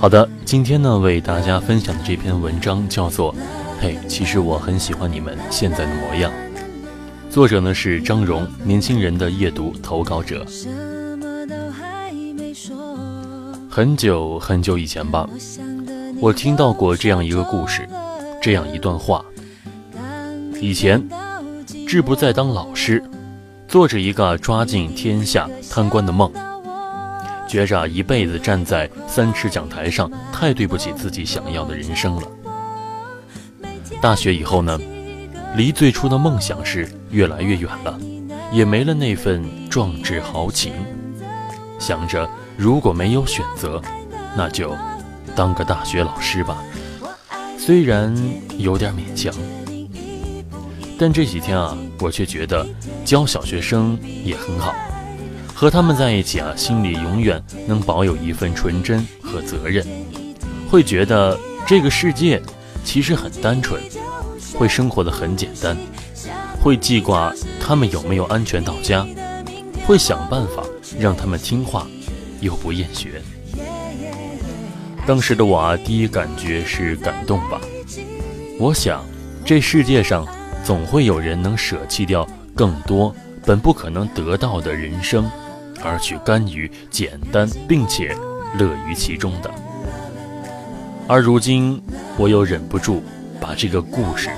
好的，今天呢，为大家分享的这篇文章叫做《嘿，其实我很喜欢你们现在的模样》，作者呢是张荣，年轻人的夜读投稿者。很久很久以前吧，我听到过这样一个故事，这样一段话：以前，志不在当老师，做着一个抓尽天下贪官的梦。觉着一辈子站在三尺讲台上，太对不起自己想要的人生了。大学以后呢，离最初的梦想是越来越远了，也没了那份壮志豪情。想着如果没有选择，那就当个大学老师吧。虽然有点勉强，但这几天啊，我却觉得教小学生也很好。和他们在一起啊，心里永远能保有一份纯真和责任，会觉得这个世界其实很单纯，会生活的很简单，会记挂他们有没有安全到家，会想办法让他们听话又不厌学。当时的我啊，第一感觉是感动吧。我想，这世界上总会有人能舍弃掉更多本不可能得到的人生。而去甘于简单，并且乐于其中的。而如今，我又忍不住把这个故事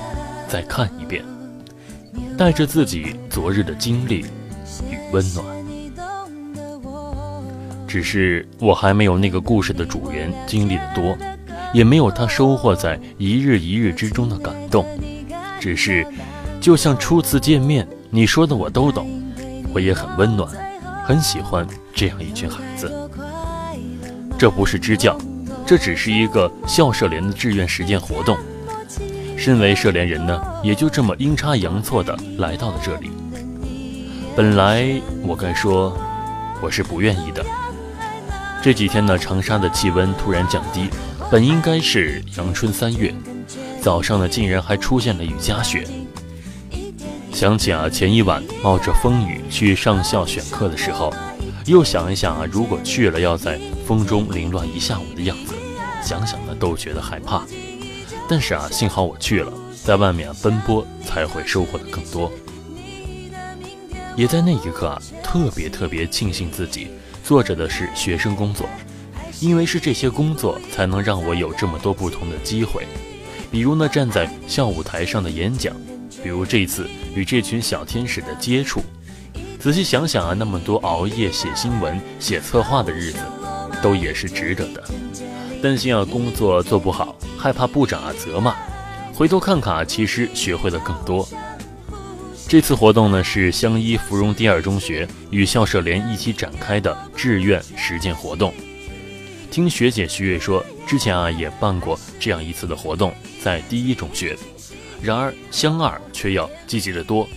再看一遍，带着自己昨日的经历与温暖。只是我还没有那个故事的主人经历的多，也没有他收获在一日一日之中的感动。只是，就像初次见面，你说的我都懂，我也很温暖。很喜欢这样一群孩子，这不是支教，这只是一个校社联的志愿实践活动。身为社联人呢，也就这么阴差阳错的来到了这里。本来我该说我是不愿意的。这几天呢，长沙的气温突然降低，本应该是阳春三月，早上呢竟然还出现了雨夹雪。想起啊，前一晚冒着风雨去上校选课的时候，又想一想啊，如果去了要在风中凌乱一下午的样子，想想呢都觉得害怕。但是啊，幸好我去了，在外面奔波才会收获的更多。也在那一刻啊，特别特别庆幸自己做着的是学生工作，因为是这些工作才能让我有这么多不同的机会，比如呢站在校舞台上的演讲。比如这次与这群小天使的接触，仔细想想啊，那么多熬夜写新闻、写策划的日子，都也是值得的。担心啊工作做不好，害怕部长啊责骂，回头看看啊，其实学会了更多。这次活动呢是湘一芙蓉第二中学与校社联一起展开的志愿实践活动。听学姐徐悦说，之前啊也办过这样一次的活动，在第一中学。然而湘二却要积极的多，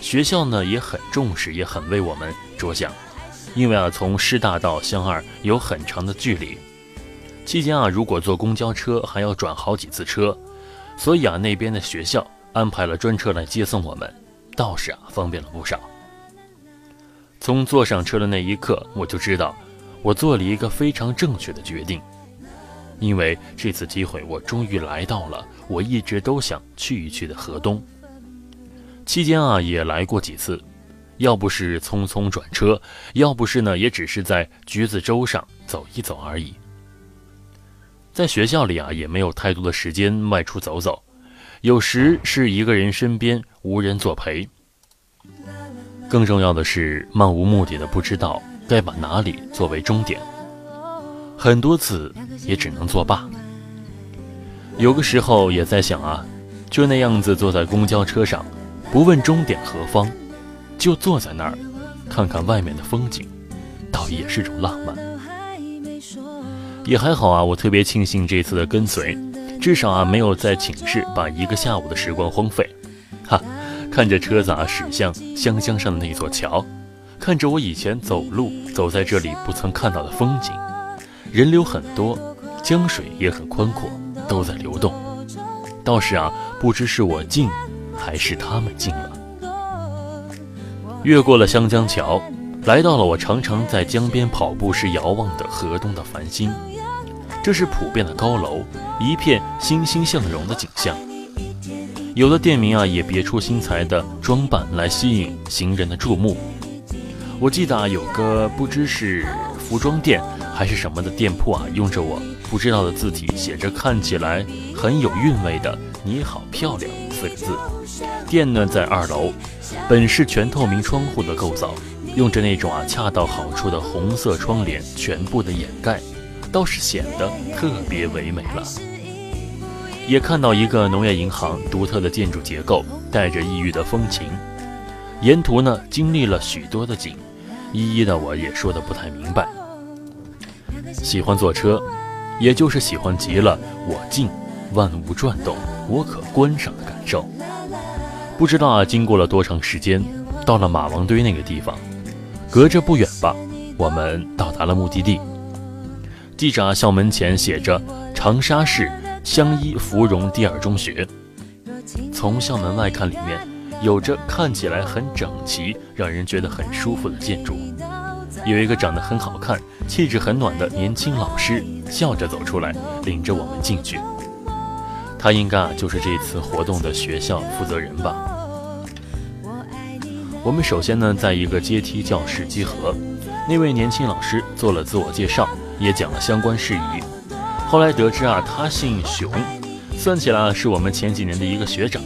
学校呢也很重视，也很为我们着想。因为啊，从师大到湘二有很长的距离，期间啊，如果坐公交车还要转好几次车，所以啊，那边的学校安排了专车来接送我们，倒是啊方便了不少。从坐上车的那一刻，我就知道我做了一个非常正确的决定。因为这次机会，我终于来到了我一直都想去一去的河东。期间啊，也来过几次，要不是匆匆转车，要不是呢，也只是在橘子洲上走一走而已。在学校里啊，也没有太多的时间外出走走，有时是一个人身边无人作陪，更重要的是漫无目的的不知道该把哪里作为终点。很多次也只能作罢。有个时候也在想啊，就那样子坐在公交车上，不问终点何方，就坐在那儿，看看外面的风景，倒也是种浪漫。也还好啊，我特别庆幸这次的跟随，至少啊没有在寝室把一个下午的时光荒废。哈，看着车子啊驶向湘江上的那座桥，看着我以前走路走在这里不曾看到的风景，人流很多，江水也很宽阔。都在流动，倒是啊，不知是我静，还是他们静了。越过了湘江桥，来到了我常常在江边跑步时遥望的河东的繁星。这是普遍的高楼，一片欣欣向荣的景象。有的店名啊，也别出心裁的装扮来吸引行人的注目。我记得啊，有个不知是服装店还是什么的店铺啊，用着我。不知道的字体写着看起来很有韵味的“你好漂亮”四个字。店呢在二楼，本是全透明窗户的构造，用着那种啊恰到好处的红色窗帘全部的掩盖，倒是显得特别唯美了。也看到一个农业银行独特的建筑结构，带着异域的风情。沿途呢经历了许多的景，一一的我也说的不太明白。喜欢坐车。也就是喜欢极了，我静，万物转动，我可观赏的感受。不知道啊，经过了多长时间，到了马王堆那个地方，隔着不远吧，我们到达了目的地。记者啊，校门前写着长沙市湘一芙蓉第二中学。从校门外看，里面有着看起来很整齐，让人觉得很舒服的建筑。有一个长得很好看、气质很暖的年轻老师。笑着走出来，领着我们进去。他应该啊就是这次活动的学校负责人吧。我们首先呢在一个阶梯教室集合，那位年轻老师做了自我介绍，也讲了相关事宜。后来得知啊他姓熊，算起来是我们前几年的一个学长。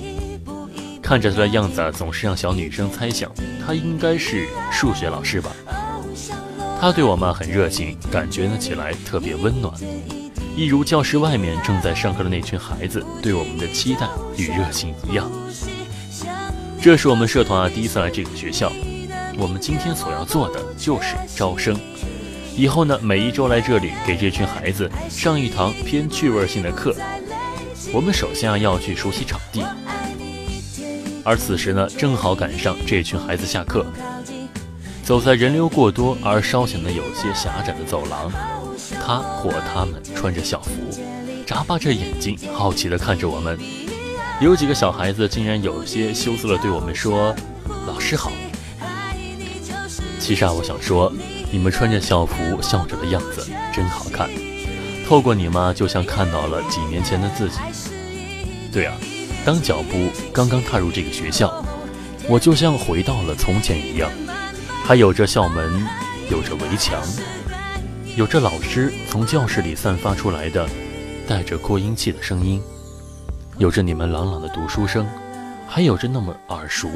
看着他的样子啊，总是让小女生猜想他应该是数学老师吧。他对我们很热情，感觉呢起来特别温暖，一如教室外面正在上课的那群孩子对我们的期待与热情一样。这是我们社团啊第一次来这个学校，我们今天所要做的就是招生。以后呢每一周来这里给这群孩子上一堂偏趣味性的课。我们首先啊要去熟悉场地，而此时呢正好赶上这群孩子下课。走在人流过多而稍显得有些狭窄的走廊，他或他们穿着校服，眨巴着眼睛，好奇地看着我们。有几个小孩子竟然有些羞涩地对我们说：“老师好。”其实啊，我想说，你们穿着校服笑着的样子真好看，透过你们，就像看到了几年前的自己。对啊，当脚步刚刚踏入这个学校，我就像回到了从前一样。还有着校门，有着围墙，有着老师从教室里散发出来的带着扩音器的声音，有着你们朗朗的读书声，还有着那么耳熟，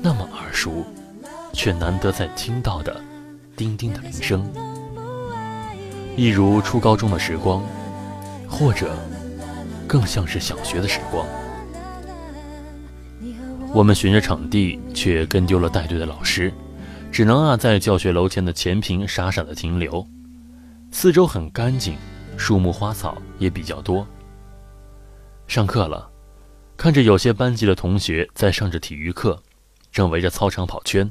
那么耳熟，却难得再听到的叮叮的铃声，一如初高中的时光，或者更像是小学的时光。我们循着场地，却跟丢了带队的老师。只能啊，在教学楼前的前坪傻傻的停留。四周很干净，树木花草也比较多。上课了，看着有些班级的同学在上着体育课，正围着操场跑圈。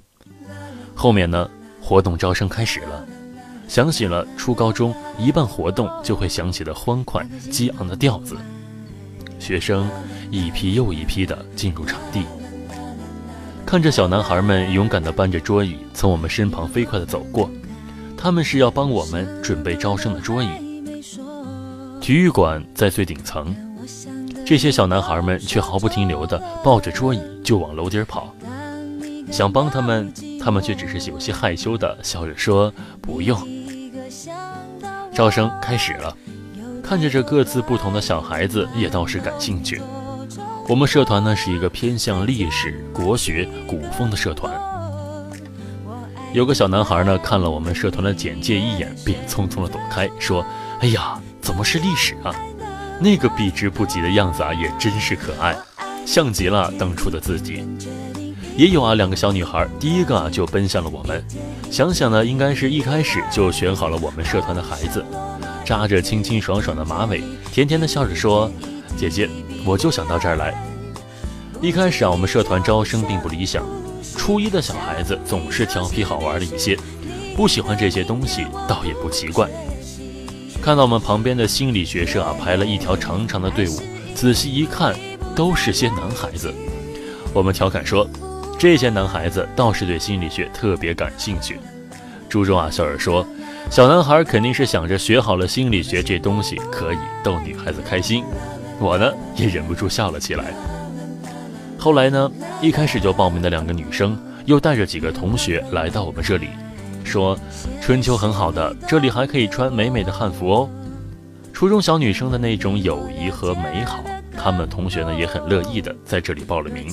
后面呢，活动招生开始了，想起了初高中一半活动就会响起的欢快激昂的调子。学生一批又一批的进入场地。看着小男孩们勇敢地搬着桌椅从我们身旁飞快地走过，他们是要帮我们准备招生的桌椅。体育馆在最顶层，这些小男孩们却毫不停留地抱着桌椅就往楼顶跑。想帮他们，他们却只是有些害羞地笑着说：“不用。”招生开始了，看着这各自不同的小孩子，也倒是感兴趣。我们社团呢是一个偏向历史、国学、古风的社团。有个小男孩呢看了我们社团的简介一眼，便匆匆的躲开，说：“哎呀，怎么是历史啊？那个避之不及的样子啊，也真是可爱，像极了当初的自己。也有啊，两个小女孩，第一个啊就奔向了我们。想想呢，应该是一开始就选好了我们社团的孩子，扎着清清爽爽的马尾，甜甜的笑着说：“姐姐，我就想到这儿来。”一开始啊，我们社团招生并不理想，初一的小孩子总是调皮好玩的一些，不喜欢这些东西倒也不奇怪。看到我们旁边的心理学社啊，排了一条长长的队伍，仔细一看，都是些男孩子。我们调侃说，这些男孩子倒是对心理学特别感兴趣。猪猪啊笑着说，小男孩肯定是想着学好了心理学这东西可以逗女孩子开心。我呢也忍不住笑了起来。后来呢，一开始就报名的两个女生，又带着几个同学来到我们这里。说春秋很好的，这里还可以穿美美的汉服哦。初中小女生的那种友谊和美好，他们同学呢也很乐意的在这里报了名。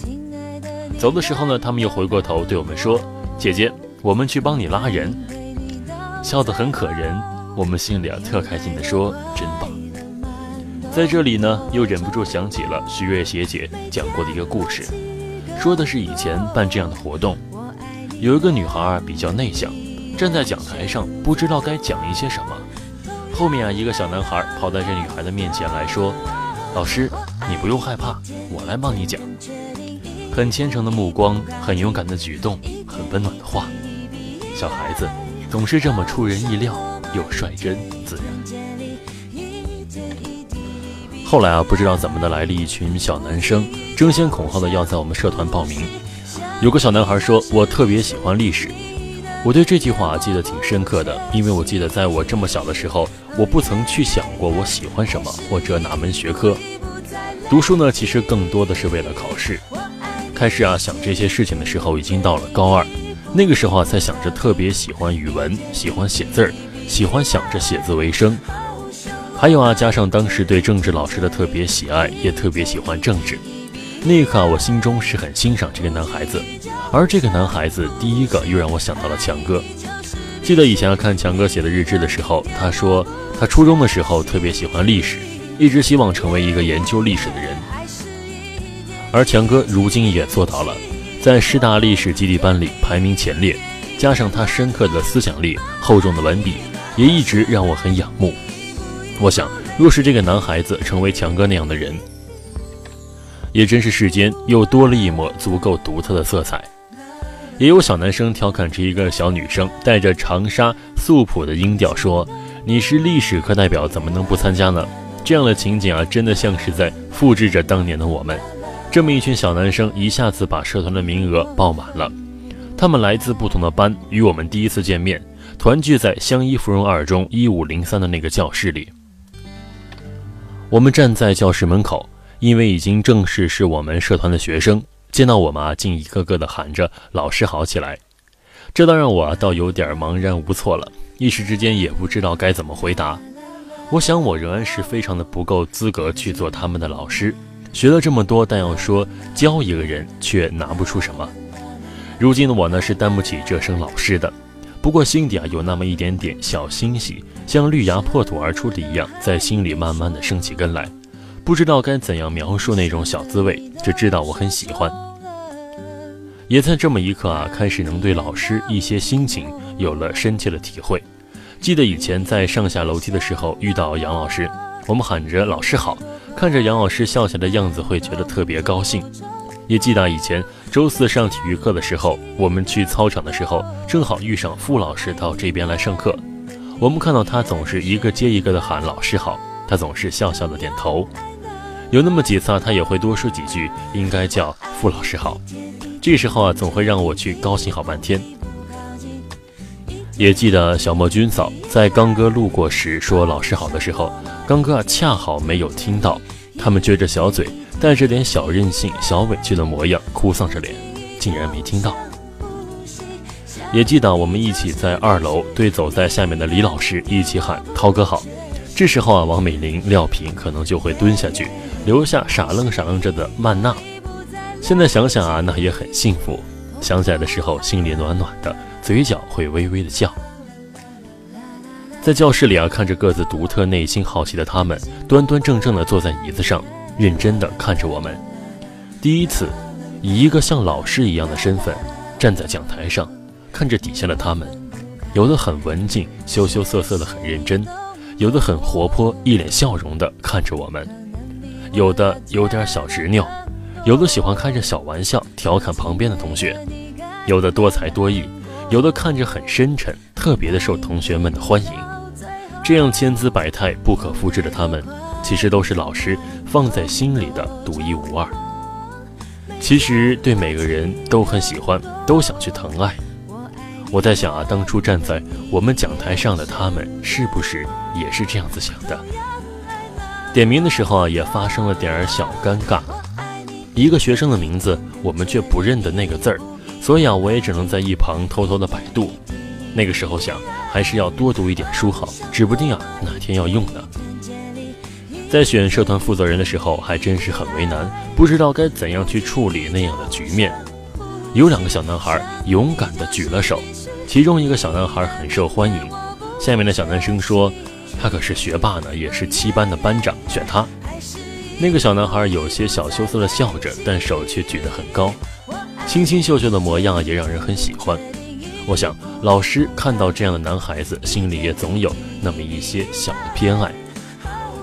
走的时候呢，他们又回过头对我们说：“姐姐，我们去帮你拉人。”笑得很可人，我们心里啊特开心的说：“真。”在这里呢，又忍不住想起了徐瑞学姐讲过的一个故事，说的是以前办这样的活动，有一个女孩比较内向。站在讲台上，不知道该讲一些什么。后面啊，一个小男孩跑到这女孩的面前来说：“老师，你不用害怕，我来帮你讲。”很虔诚的目光，很勇敢的举动，很温暖的话。小孩子总是这么出人意料，又率真自然。后来啊，不知道怎么的来了一群小男生，争先恐后的要在我们社团报名。有个小男孩说：“我特别喜欢历史。”我对这句话记得挺深刻的，因为我记得在我这么小的时候，我不曾去想过我喜欢什么或者哪门学科。读书呢，其实更多的是为了考试。开始啊想这些事情的时候，已经到了高二，那个时候啊才想着特别喜欢语文，喜欢写字儿，喜欢想着写字为生。还有啊，加上当时对政治老师的特别喜爱，也特别喜欢政治。那一刻，我心中是很欣赏这个男孩子，而这个男孩子第一个又让我想到了强哥。记得以前看强哥写的日志的时候，他说他初中的时候特别喜欢历史，一直希望成为一个研究历史的人。而强哥如今也做到了，在师大历史基地班里排名前列，加上他深刻的思想力、厚重的文笔，也一直让我很仰慕。我想，若是这个男孩子成为强哥那样的人，也真是世间又多了一抹足够独特的色彩。也有小男生调侃着一个小女生，带着长沙素朴的音调说：“你是历史课代表，怎么能不参加呢？”这样的情景啊，真的像是在复制着当年的我们。这么一群小男生，一下子把社团的名额爆满了。他们来自不同的班，与我们第一次见面，团聚在湘一芙蓉二中一五零三的那个教室里。我们站在教室门口。因为已经正式是我们社团的学生，见到我们啊，竟一个个的喊着“老师好”起来，这倒让我倒有点茫然无措了，一时之间也不知道该怎么回答。我想我仍然是非常的不够资格去做他们的老师，学了这么多，但要说教一个人却拿不出什么。如今的我呢，是担不起这声老师的，不过心底啊有那么一点点小欣喜，像绿芽破土而出的一样，在心里慢慢的生起根来。不知道该怎样描述那种小滋味，只知道我很喜欢。也在这么一刻啊，开始能对老师一些心情有了深切的体会。记得以前在上下楼梯的时候遇到杨老师，我们喊着“老师好”，看着杨老师笑起来的样子，会觉得特别高兴。也记得以前周四上体育课的时候，我们去操场的时候，正好遇上傅老师到这边来上课，我们看到他总是一个接一个的喊“老师好”，他总是笑笑的点头。有那么几次啊，他也会多说几句，应该叫傅老师好。这时候啊，总会让我去高兴好半天。也记得小莫军嫂在刚哥路过时说老师好的时候，刚哥啊恰好没有听到，他们撅着小嘴，带着点小任性、小委屈的模样，哭丧着脸，竟然没听到。也记得我们一起在二楼对走在下面的李老师一起喊涛哥好。这时候啊，王美玲、廖平可能就会蹲下去。留下傻愣傻愣着的曼娜，现在想想啊，那也很幸福。想起来的时候，心里暖暖的，嘴角会微微的笑。在教室里啊，看着各自独特、内心好奇的他们，端端正正地坐在椅子上，认真地看着我们。第一次，以一个像老师一样的身份，站在讲台上，看着底下的他们，有的很文静，羞羞涩涩的很认真；有的很活泼，一脸笑容的看着我们；有的有点小执拗；有的喜欢开着小玩笑调侃旁边的同学；有的多才多艺；有的看着很深沉，特别的受同学们的欢迎。这样千姿百态、不可复制的他们，其实都是老师放在心里的独一无二。其实对每个人都很喜欢，都想去疼爱。我在想啊，当初站在我们讲台上的他们，是不是也是这样子想的？点名的时候啊，也发生了点儿小尴尬。一个学生的名字，我们却不认得那个字儿，所以啊，我也只能在一旁偷偷的百度。那个时候想，还是要多读一点书好，指不定啊哪天要用呢。在选社团负责人的时候，还真是很为难，不知道该怎样去处理那样的局面。有两个小男孩勇敢地举了手，其中一个小男孩很受欢迎。下面的小男生说：“他可是学霸呢，也是七班的班长，选他。”那个小男孩有些小羞涩地笑着，但手却举得很高，清清秀秀的模样也让人很喜欢。我想，老师看到这样的男孩子，心里也总有那么一些小的偏爱。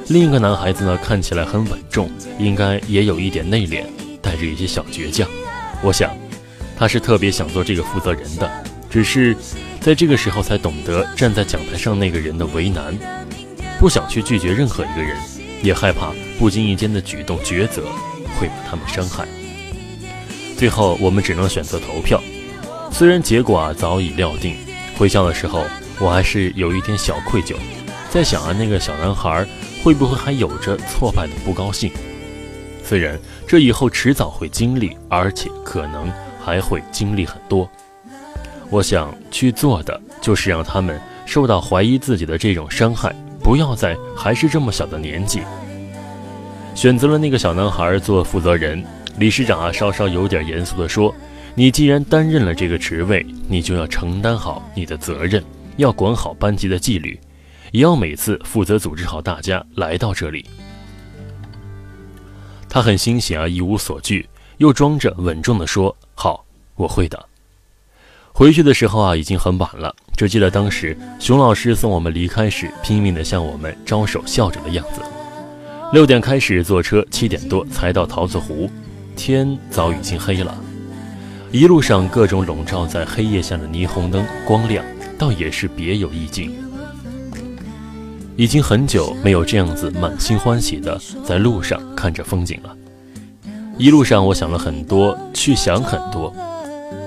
另一个男孩子呢，看起来很稳重，应该也有一点内敛，带着一些小倔强。我想，他是特别想做这个负责人的，只是在这个时候才懂得站在讲台上那个人的为难，不想去拒绝任何一个人，也害怕不经意间的举动抉择会把他们伤害。最后，我们只能选择投票。虽然结果啊早已料定，回校的时候我还是有一点小愧疚，在想啊那个小男孩会不会还有着挫败的不高兴？虽然这以后迟早会经历，而且可能还会经历很多，我想去做的就是让他们受到怀疑自己的这种伤害，不要在还是这么小的年纪，选择了那个小男孩做负责人。理事长啊稍稍有点严肃地说。你既然担任了这个职位，你就要承担好你的责任，要管好班级的纪律，也要每次负责组织好大家来到这里。他很欣喜啊，一无所惧，又装着稳重地说：“好，我会的。”回去的时候啊，已经很晚了。只记得当时熊老师送我们离开时，拼命地向我们招手笑着的样子。六点开始坐车，七点多才到桃子湖，天早已经黑了。一路上，各种笼罩在黑夜下的霓虹灯光亮，倒也是别有意境。已经很久没有这样子满心欢喜的在路上看着风景了。一路上，我想了很多，去想很多。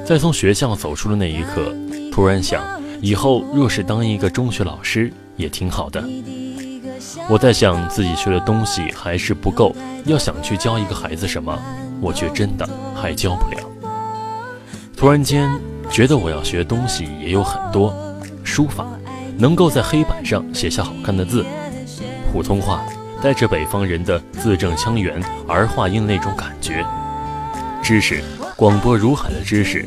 在从学校走出的那一刻，突然想，以后若是当一个中学老师也挺好的。我在想，自己学的东西还是不够，要想去教一个孩子什么，我却真的还教不了。突然间觉得我要学东西也有很多，书法，能够在黑板上写下好看的字；普通话，带着北方人的字正腔圆、儿化音那种感觉；知识，广播如海的知识；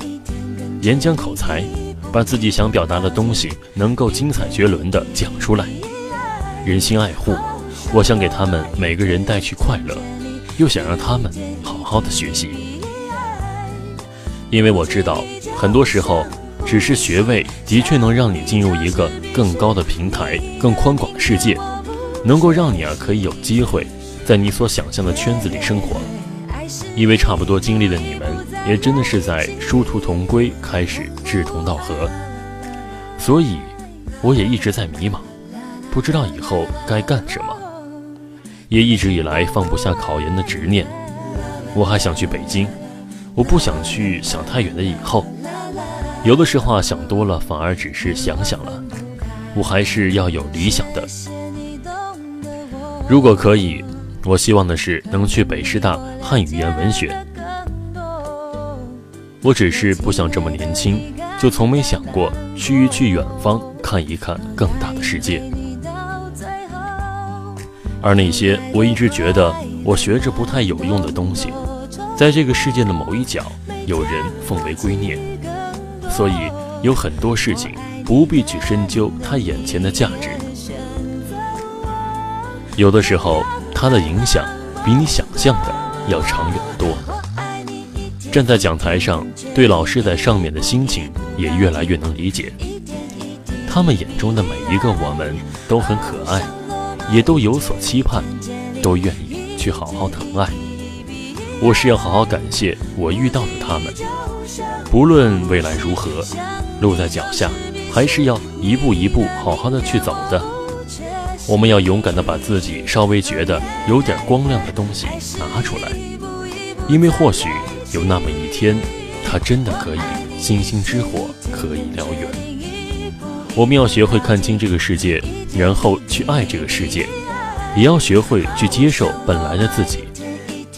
演讲口才，把自己想表达的东西能够精彩绝伦的讲出来；人心爱护，我想给他们每个人带去快乐，又想让他们好好的学习。因为我知道，很多时候，只是学位的确能让你进入一个更高的平台、更宽广的世界，能够让你啊可以有机会在你所想象的圈子里生活。因为差不多经历的你们，也真的是在殊途同归，开始志同道合，所以我也一直在迷茫，不知道以后该干什么，也一直以来放不下考研的执念，我还想去北京。我不想去想太远的以后，有的时候想多了，反而只是想想了。我还是要有理想的。如果可以，我希望的是能去北师大汉语言文学。我只是不想这么年轻，就从没想过去一去远方看一看更大的世界。而那些我一直觉得我学着不太有用的东西。在这个世界的某一角，有人奉为圭臬，所以有很多事情不必去深究它眼前的价值，有的时候，它的影响比你想象的要长远得多。站在讲台上，对老师在上面的心情也越来越能理解。他们眼中的每一个我们都很可爱，也都有所期盼，都愿意去好好疼爱。我是要好好感谢我遇到的他们，不论未来如何，路在脚下，还是要一步一步好好的去走的。我们要勇敢的把自己稍微觉得有点光亮的东西拿出来，因为或许。有那么一天，它真的可以星星之火可以燎原。我们要学会看清这个世界，然后去爱这个世界；也要学会去接受本来的自己，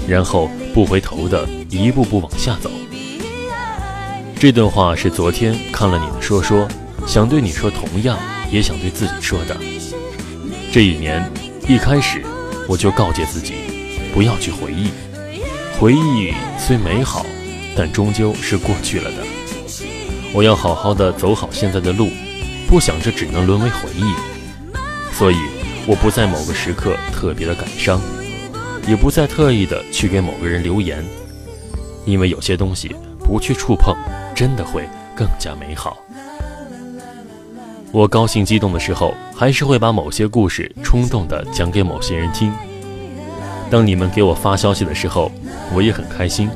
然后不回头的一步步往下走。这段话是昨天看了你的说说，想对你说，同样也想对自己说的。这一年一开始，我就告诫自己，不要去回忆。回忆虽美好，但终究是过去了的。我要好好的走好现在的路，不想这只能沦为回忆。所以，我不在某个时刻特别的感伤，也不再特意的去给某个人留言，因为有些东西不去触碰，真的会更加美好。我高兴激动的时候，还是会把某些故事冲动的讲给某些人听。当你们给我发消息的时候，我也很开心。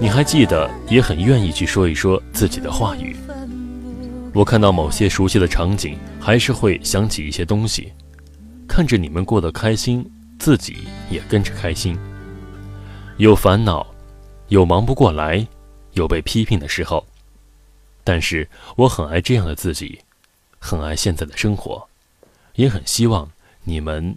你还记得，也很愿意去说一说自己的话语。我看到某些熟悉的场景，还是会想起一些东西。看着你们过得开心，自己也跟着开心。有烦恼，有忙不过来，有被批评的时候，但是我很爱这样的自己，很爱现在的生活，也很希望你们。